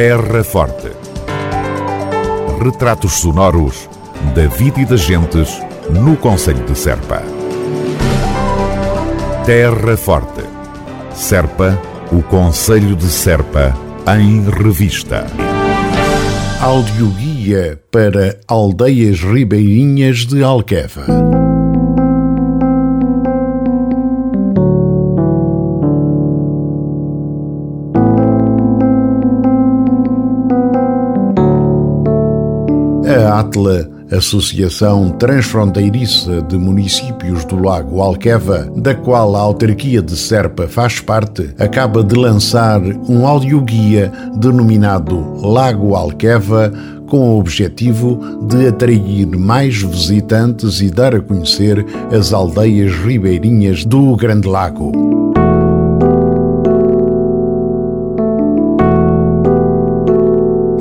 Terra Forte. Retratos sonoros da vida e das gentes no Conselho de Serpa. Terra Forte. Serpa, o Conselho de Serpa, em revista. Audioguia para aldeias ribeirinhas de Alqueva. A ATLA Associação Transfronteiriça de Municípios do Lago Alqueva, da qual a autarquia de Serpa faz parte, acaba de lançar um audioguia denominado Lago Alqueva, com o objetivo de atrair mais visitantes e dar a conhecer as aldeias ribeirinhas do Grande Lago.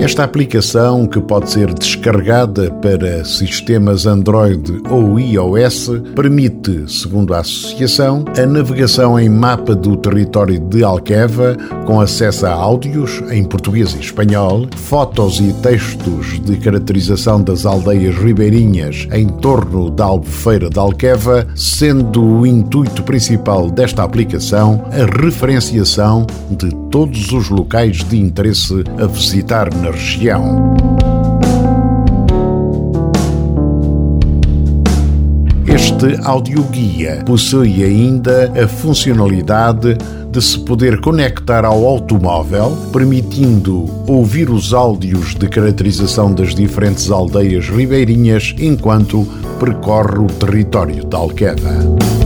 Esta aplicação, que pode ser descarregada para sistemas Android ou iOS, permite, segundo a associação, a navegação em mapa do território de Alqueva, com acesso a áudios em português e espanhol, fotos e textos de caracterização das aldeias ribeirinhas em torno da Albufeira de Alqueva, sendo o intuito principal desta aplicação a referenciação de todos os locais de interesse a visitar na região. Este audioguia possui ainda a funcionalidade de se poder conectar ao automóvel, permitindo ouvir os áudios de caracterização das diferentes aldeias ribeirinhas enquanto percorre o território da Alqueva.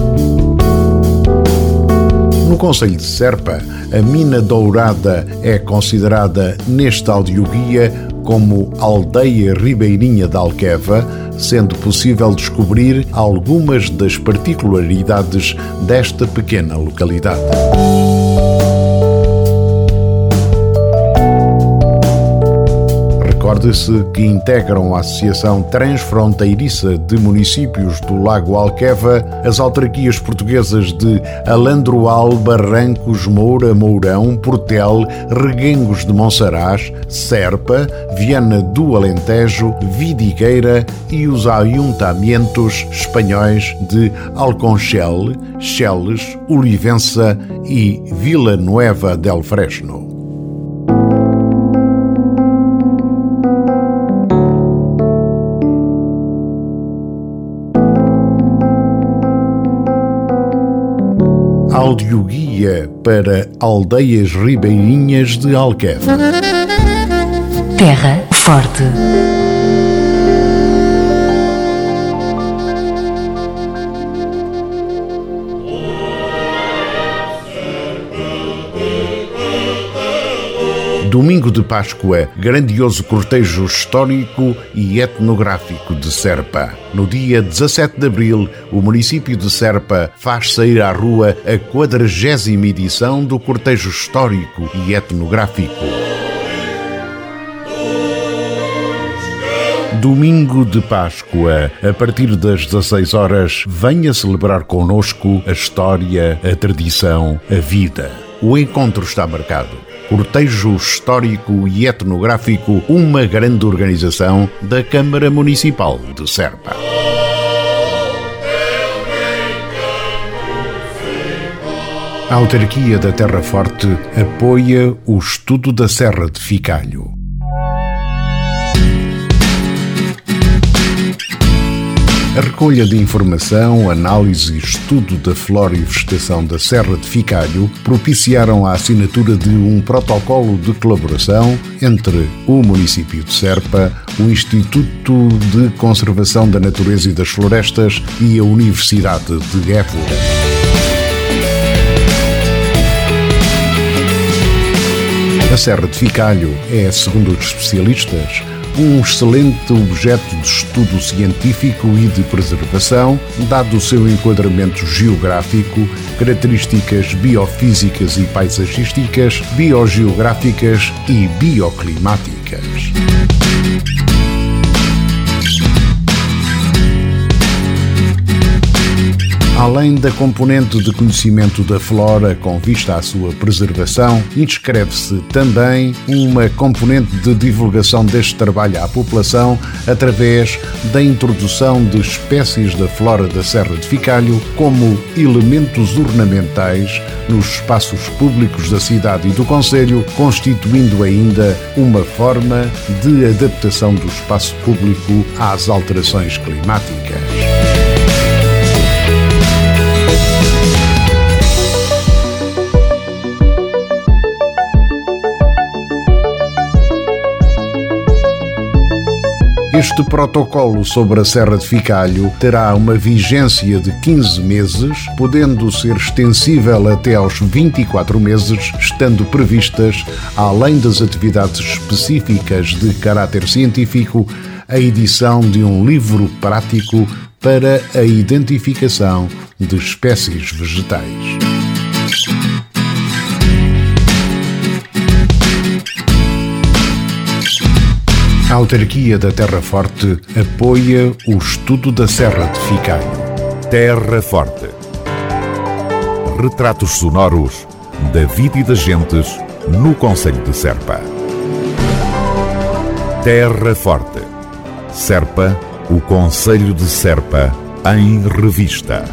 No Conselho de Serpa, a mina dourada é considerada neste audioguia como aldeia ribeirinha da Alqueva, sendo possível descobrir algumas das particularidades desta pequena localidade. Recorde-se que integram a Associação Transfronteiriça de Municípios do Lago Alqueva as autarquias portuguesas de Alandroal, Barrancos, Moura, Mourão, Portel, Reguengos de Monsaraz, Serpa, Viana do Alentejo, Vidigueira e os ayuntamentos espanhóis de Alconchel, Cheles, Olivença e Vila Nueva del Fresno. Audioguia para aldeias ribeirinhas de Alqueva. Terra Forte. Domingo de Páscoa, grandioso cortejo histórico e etnográfico de Serpa. No dia 17 de abril, o município de Serpa faz sair à rua a quadragésima edição do cortejo histórico e etnográfico. Domingo de Páscoa, a partir das 16 horas, venha celebrar conosco a história, a tradição, a vida. O encontro está marcado cortejo histórico e etnográfico, uma grande organização da Câmara Municipal de Serpa. A autarquia da Terra Forte apoia o estudo da Serra de Ficalho. A recolha de informação, análise e estudo da flora e vegetação da Serra de Ficalho propiciaram a assinatura de um protocolo de colaboração entre o município de Serpa, o Instituto de Conservação da Natureza e das Florestas e a Universidade de Évora. A Serra de Ficalho é, segundo os especialistas, um excelente objeto de estudo científico e de preservação, dado o seu enquadramento geográfico, características biofísicas e paisagísticas, biogeográficas e bioclimáticas. Além da componente de conhecimento da flora com vista à sua preservação, inscreve-se também uma componente de divulgação deste trabalho à população através da introdução de espécies da flora da Serra de Ficalho como elementos ornamentais nos espaços públicos da cidade e do Conselho, constituindo ainda uma forma de adaptação do espaço público às alterações climáticas. Este protocolo sobre a Serra de Ficalho terá uma vigência de 15 meses, podendo ser extensível até aos 24 meses, estando previstas, além das atividades específicas de caráter científico, a edição de um livro prático para a identificação de espécies vegetais. A autarquia da Terra Forte apoia o estudo da Serra de Ficai. Terra Forte. Retratos sonoros da vida e das gentes no Conselho de Serpa. Terra Forte. Serpa, o Conselho de Serpa, em revista.